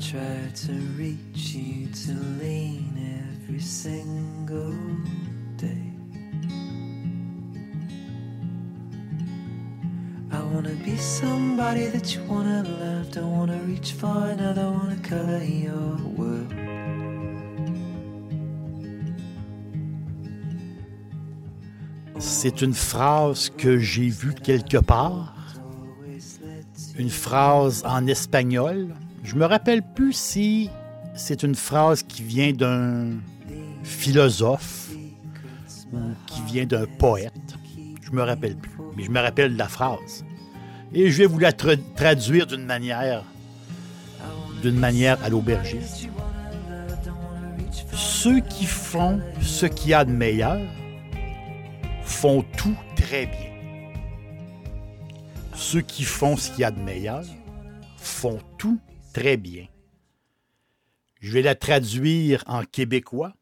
Try to reach you to lean every single day. I wanna be somebody that you wanna love. Don't wanna reach for another, wanna color your world. C'est une phrase que j'ai vue quelque part, une phrase en espagnol. Je me rappelle plus si c'est une phrase qui vient d'un philosophe ou qui vient d'un poète. Je me rappelle plus, mais je me rappelle de la phrase. Et je vais vous la tra- traduire d'une manière, d'une manière à l'aubergiste. Ceux qui font ce qu'il y a de meilleur font tout très bien. Ceux qui font ce qu'il y a de meilleur font tout très bien. Je vais la traduire en québécois.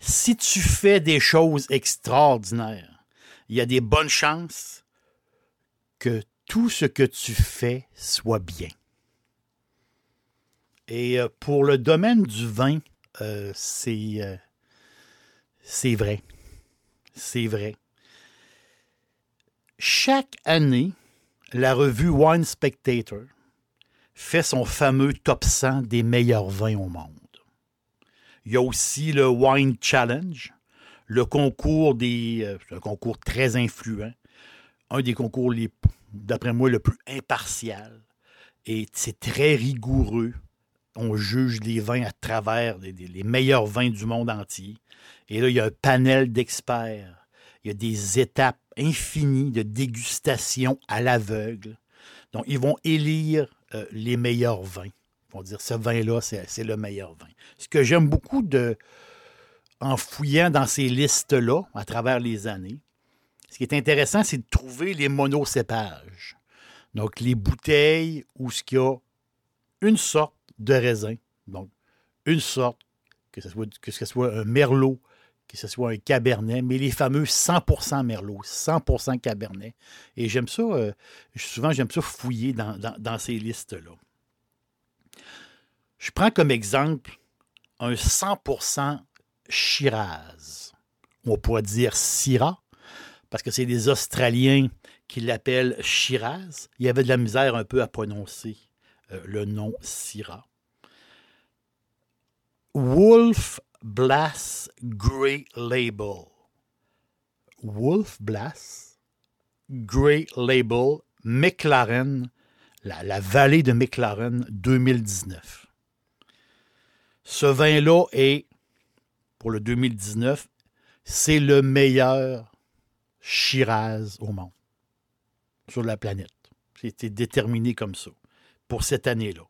Si tu fais des choses extraordinaires, il y a des bonnes chances que tout ce que tu fais soit bien. Et euh, pour le domaine du vin, euh, c'est euh, c'est vrai. C'est vrai. Chaque année, la revue Wine Spectator fait son fameux top 100 des meilleurs vins au monde. Il y a aussi le Wine Challenge, le concours des. euh, un concours très influent, un des concours, d'après moi, le plus impartial. Et c'est très rigoureux. On juge les vins à travers les- les meilleurs vins du monde entier. Et là, il y a un panel d'experts. Il y a des étapes infinies de dégustation à l'aveugle. Donc, ils vont élire euh, les meilleurs vins. Dire, ce vin-là, c'est c'est le meilleur vin. Ce que j'aime beaucoup de, en fouillant dans ces listes-là, à travers les années, ce qui est intéressant, c'est de trouver les monocépages. Donc, les bouteilles où ce qu'il y a une sorte de raisin. Donc, une sorte, que ce soit, que ce soit un merlot, que ce soit un cabernet, mais les fameux 100% merlot, 100% cabernet. Et j'aime ça, euh, souvent j'aime ça fouiller dans, ces listes-là. Je prends comme exemple un 100% Shiraz. On pourrait dire Syrah, parce que c'est des Australiens qui l'appellent Shiraz. Il y avait de la misère un peu à prononcer euh, le nom Syrah. Wolf Blass Grey Label. Wolf Blass Grey Label McLaren, la, la vallée de McLaren 2019. Ce vin-là est, pour le 2019, c'est le meilleur Shiraz au monde, sur la planète. C'était déterminé comme ça, pour cette année-là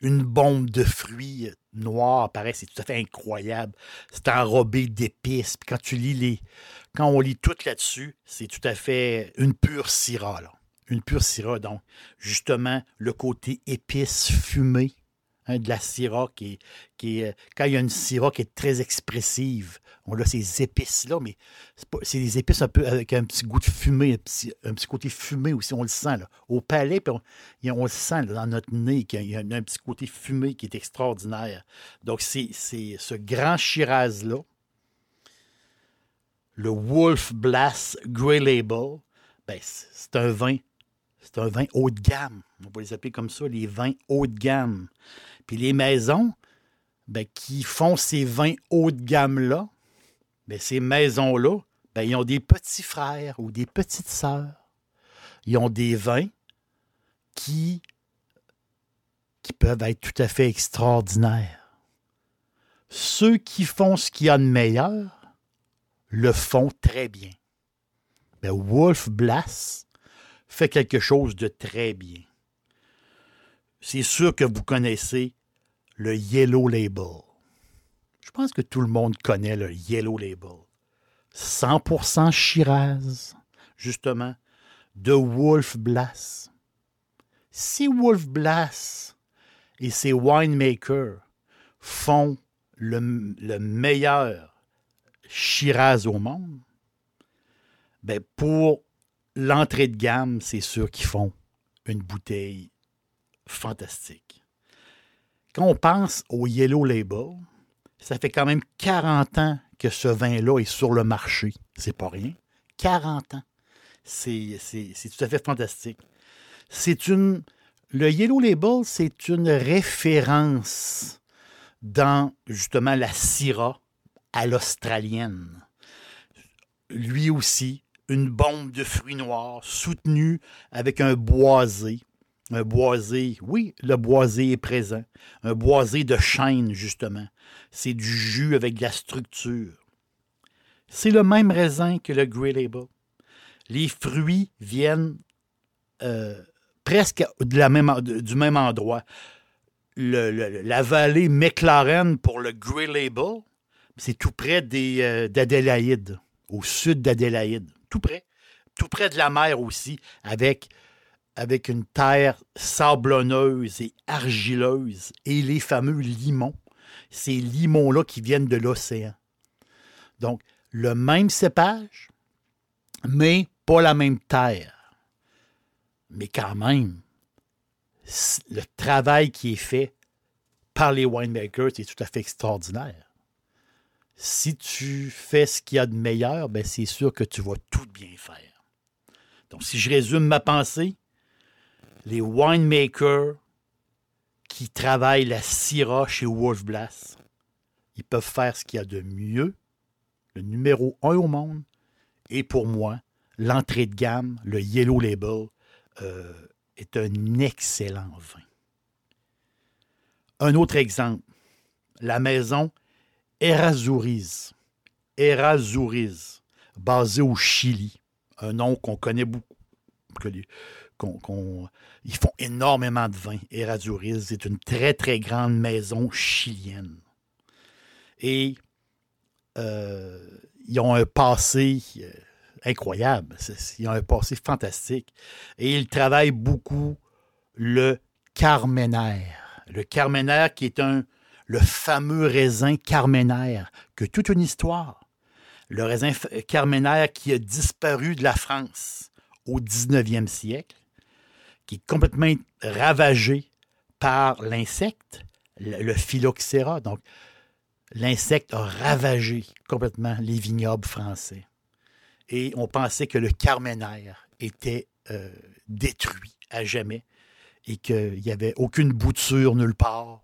une bombe de fruits noirs, pareil, c'est tout à fait incroyable. C'est enrobé d'épices. Puis quand tu lis les. Quand on lit tout là-dessus, c'est tout à fait une pure syrah, là. Une pure syrah, donc, justement, le côté épice fumé hein, de la syrah qui est, qui est. Quand il y a une syrah qui est très expressive, on a ces épices-là, mais c'est des épices un peu avec un petit goût de fumée, un petit, un petit côté fumé aussi, on le sent. Au palais, puis on, le sent dans notre nez, qu'il y a un, petit côté fumé qui est extraordinaire. Donc, c'est ce grand Shiraz-là, le Wolf Blass Grey Label, ben, c'est un vin, c'est un vin haut de gamme. On va les appeler comme ça, les vins haut de gamme. Puis les maisons ben, qui font ces vins haut de gamme-là, ben, ces maisons-là, ben, ils ont des petits frères ou des petites sœurs. Ils ont des vins qui, qui peuvent être tout à fait extraordinaires. Ceux qui font ce qu'il y a de meilleur le font très bien. Wolf Blass fait quelque chose de très bien. C'est sûr que vous connaissez le Yellow Label. Je pense que tout le monde connaît le Yellow Label. 100% Shiraz, justement, de Wolf Blass. Si Wolf Blass et ses winemakers font le, le meilleur Shiraz au monde, ben pour l'entrée de gamme, c'est sûr qu'ils font une bouteille fantastique. Quand on pense au Yellow Label, ça fait quand même 40 ans que ce vin-là est sur le marché. C'est pas rien. 40 ans. C'est tout à fait fantastique. C'est une. Le Yellow Label, c'est une référence dans justement la Syrah à l'australienne. Lui aussi, une bombe de fruits noirs soutenue avec un boisé. Un boisé, oui, le boisé est présent. Un boisé de chêne, justement. C'est du jus avec de la structure. C'est le même raisin que le Grey Label. Les fruits viennent euh, presque du même endroit. la vallée McLaren pour le Grey Label, c'est tout près euh, d'Adélaïde, au sud d'Adélaïde tout près, tout près de la mer aussi, avec, avec une terre sablonneuse et argileuse, et les fameux limons. Ces limons-là qui viennent de l'océan. Donc, le même cépage, mais pas la même terre. Mais quand même, le travail qui est fait par les winemakers est tout à fait extraordinaire si tu fais ce qu'il y a de meilleur, ben c'est sûr que tu vas tout bien faire. Donc, si je résume ma pensée, les winemakers qui travaillent la Syrah chez Wolf Blass, ils peuvent faire ce qu'il y a de mieux, le numéro un au monde, et pour moi, l'entrée de gamme, le Yellow Label, euh, est un excellent vin. Un autre exemple, la maison Errazuriz. Errazuriz, basé au Chili. Un nom qu'on connaît beaucoup. ils font énormément de vin. Errazuriz est une très, très grande maison chilienne. Et euh, ils ont un passé euh, incroyable. Ils ont un passé fantastique. Et ils travaillent beaucoup le Carmener. Le Carmener qui est un le fameux raisin carménaire, que toute une histoire. Le raisin carménaire qui a disparu de la France au 19e siècle, qui est complètement ravagé par l'insecte, le phylloxéra. Donc, l'insecte a ravagé complètement les vignobles français. Et on pensait que le carménaire était euh, détruit à jamais et qu'il n'y avait aucune bouture nulle part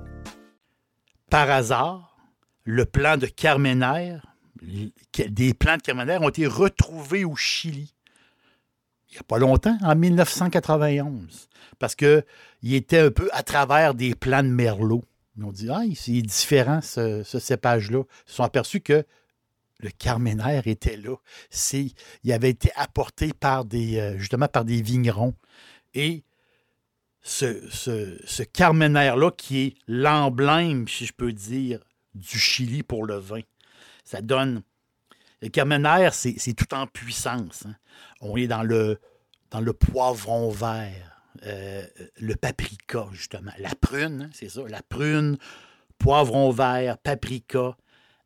par hasard, le plan de Carmener, des plans de Carmener ont été retrouvés au Chili. Il n'y a pas longtemps, en 1991, parce qu'il était un peu à travers des plans de Merlot. Ils ont dit, ah, c'est différent ce, cépage-là. Ils se sont aperçus que le Carmener était là. il avait été apporté par des, euh, justement par des vignerons. Et ce, ce, Carmener-là qui est l'emblème, si je peux dire, du Chili pour le vin. Ça donne. Le Carmener, c'est tout en puissance. Hein. On est dans le, dans le poivron vert, euh, le paprika, justement. La prune, hein, c'est ça. La prune, poivron vert, paprika,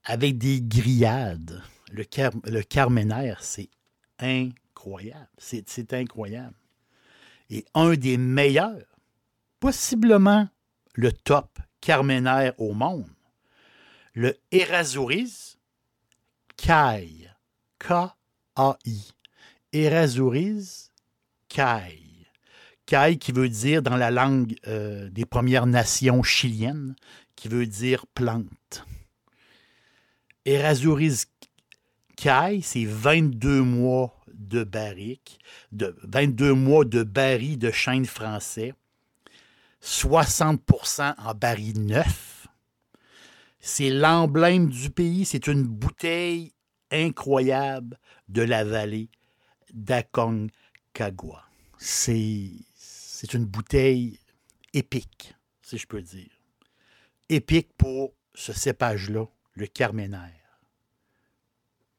avec des grillades. Le, car, le Carmener, c'est incroyable. C'est incroyable et un des meilleurs, possiblement le top carménaire au monde, le Erazuriz Kai, K-A-I. K-A-I. Erasuriz Kai. Kai qui veut dire dans la langue euh, des Premières Nations chiliennes, qui veut dire plante. Erasuriz Kai, c'est 22 mois de barrique, de 22 mois de baril de chêne français, 60% en baril neuf. C'est l'emblème du pays, c'est une bouteille incroyable de la vallée d'Aconcagua. C'est c'est une bouteille épique, si je peux dire. Épique pour ce cépage-là, le carménaire.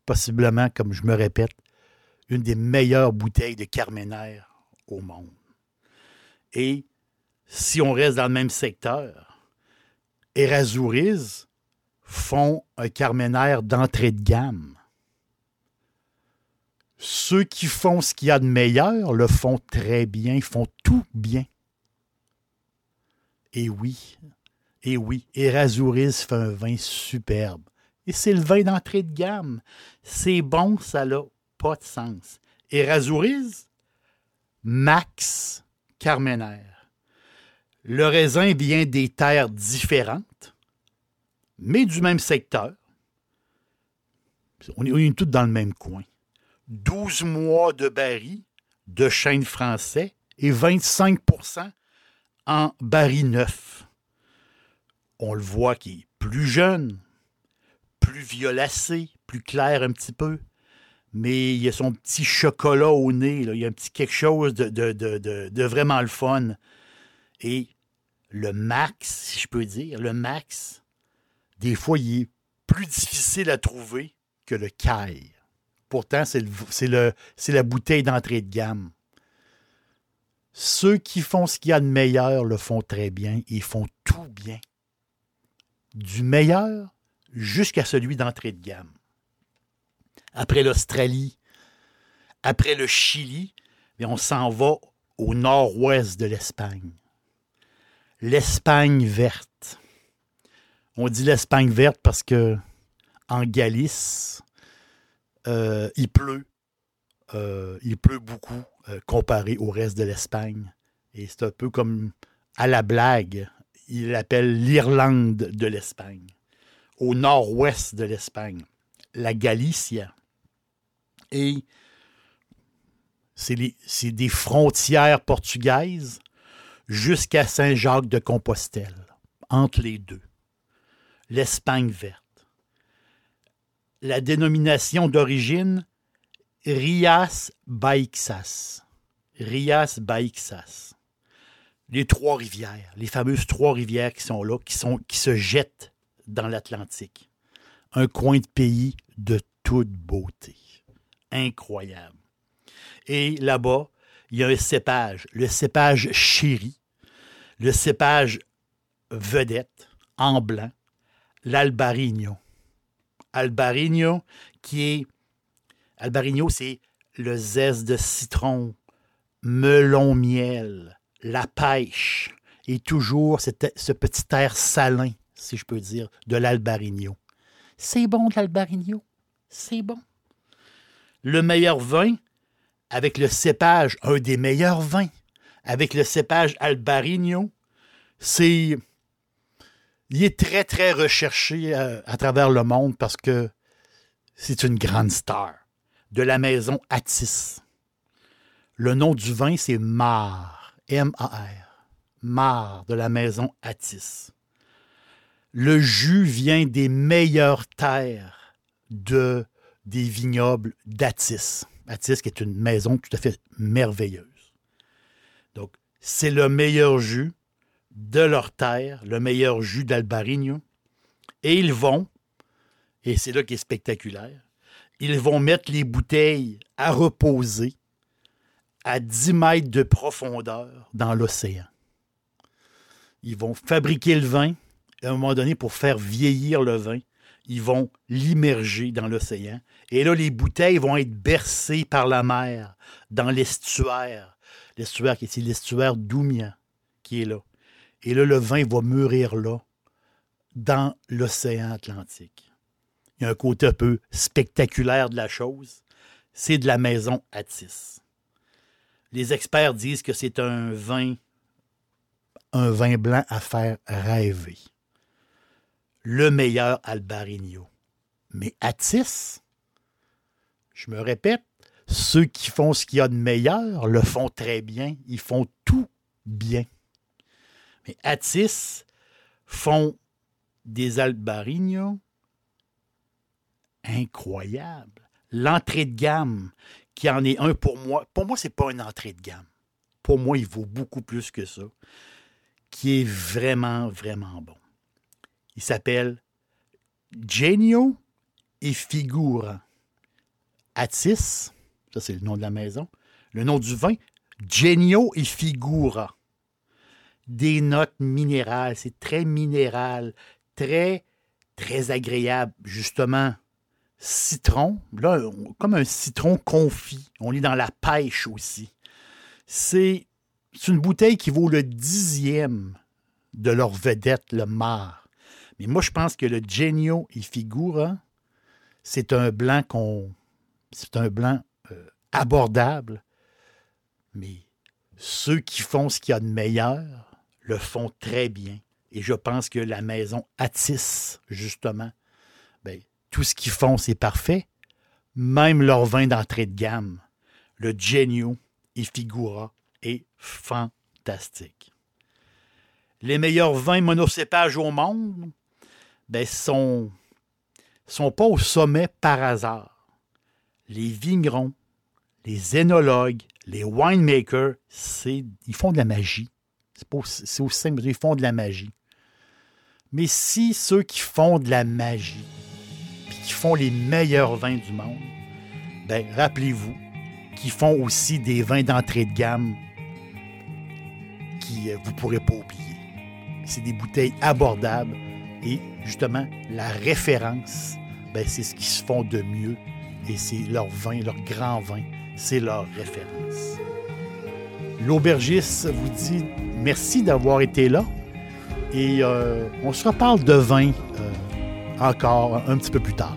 Possiblement, comme je me répète, une des meilleures bouteilles de carménaire au monde. Et si on reste dans le même secteur, Erasuriz font un carménaire d'entrée de gamme. Ceux qui font ce qu'il y a de meilleur le font très bien, font tout bien. Et oui, et oui, Erasuriz fait un vin superbe. Et c'est le vin d'entrée de gamme. C'est bon, ça n'a pas de sens. Erasuriz, Max Carmener. Le raisin vient des terres différentes, mais du même secteur. On est, tous dans le même coin. 12 mois de baril de chêne français et 25% en baril neuf. On le voit qui est plus jeune, plus violacé, plus clair un petit peu, mais il y a son petit chocolat au nez, il y a un petit quelque chose de, vraiment le fun. Et le max, si je peux dire, le max, des fois, il est plus difficile à trouver que le caille. Pourtant, c'est la bouteille d'entrée de gamme. Ceux qui font ce qu'il y a de meilleur le font très bien. Ils font tout bien. Du meilleur jusqu'à celui d'entrée de gamme. Après l'Australie, après le Chili, on s'en va au nord-ouest de l'Espagne. L'Espagne verte. On dit l'Espagne verte parce que en Galice, euh, il pleut. Euh, il pleut beaucoup euh, comparé au reste de l'Espagne. Et c'est un peu comme à la blague. Il l'appelle l'Irlande de l'Espagne. Au nord-ouest de l'Espagne. La Galicia. Et c'est des frontières portugaises jusqu'à Saint-Jacques-de-Compostelle, entre les deux. L'Espagne verte la dénomination d'origine Rias Baixas. Rias Baixas. Les trois rivières, les fameuses trois rivières qui sont là, qui, qui se jettent dans l'Atlantique. Un coin de pays de toute beauté. Incroyable. Et là-bas, il y a un cépage, le cépage chéri, le cépage vedette en blanc, l'albarino. Albarino, qui est. Albarino, c'est le zeste de citron, melon miel, la pêche, et toujours ce petit air salin, si je peux dire, de l'Albarino. C'est bon de l'Albarino. C'est bon. Le meilleur vin, avec le cépage, un des meilleurs vins, avec le cépage Albarino, c'est il est très, très recherché euh, à, travers le monde parce que c'est une grande star de la maison Atis. Le nom du vin, c'est Mar, M-A-R, Mar de la maison Atis. Le jus vient des meilleures terres de, des vignobles d'Atis. Atis, qui est une maison tout à fait merveilleuse. Donc, c'est le meilleur jus de leur terre, le meilleur jus d'Albarino, et ils vont, et c'est là qui est spectaculaire, ils vont mettre les bouteilles à reposer à 10 mètres de profondeur dans l'océan. Ils vont fabriquer le vin, à un moment donné, pour faire vieillir le vin, ils vont l'immerger dans l'océan. Et là, les bouteilles vont être bercées par la mer dans l'estuaire. L'estuaire qui est l'estuaire d'Oumia, qui est là. Et là, le vin va mûrir là, dans l'océan Atlantique. Il y a un côté un peu spectaculaire de la chose. c'est de la maison Atis. Les experts disent que c'est un vin, un vin blanc à faire rêver. Le meilleur Albarino. Mais Atis, je me répète, ceux qui font ce qu'il y a de meilleur le font très bien. Ils font tout bien. Mais Atis font des Albarino incroyables. L'entrée de gamme, qui en est un pour moi, pour moi, ce n'est pas une entrée de gamme. Pour moi, il vaut beaucoup plus que ça, qui est vraiment, vraiment bon. Il s'appelle Genio et Figura. Atis, ça c'est le nom de la maison. Le nom du vin, Genio et Figura. Des notes minérales, c'est très minéral, très, très agréable. Justement, citron, là, comme un citron confit. On est dans la pêche aussi. C'est une bouteille qui vaut le dixième de leur vedette, le mar. Mais moi, je pense que le Genio et Figura, c'est un blanc qu'on. C'est un blanc euh, abordable. Mais ceux qui font ce qu'il y a de meilleur le font très bien. Et je pense que la maison Atis, justement, ben, tout ce qu'ils font, c'est parfait. Même leur vin d'entrée de gamme, le Genio et Figura, est fantastique. Les meilleurs vins monocépages au monde ben, sont, sont pas au sommet par hasard. Les vignerons, les énologues, les winemakers, ils font de la magie. C'est aussi simple, ils font de la magie. Mais si ceux qui font de la magie, puis qui font les meilleurs vins du monde, ben rappelez-vous qu'ils font aussi des vins d'entrée de gamme qui euh, vous ne pourrez pas oublier. C'est des bouteilles abordables et justement la référence, ben, c'est ce qui se font de mieux et c'est leur vin, leur grand vin, c'est leur référence. L'aubergiste vous dit merci d'avoir été là. Et euh, on se reparle de vin euh, encore un petit peu plus tard.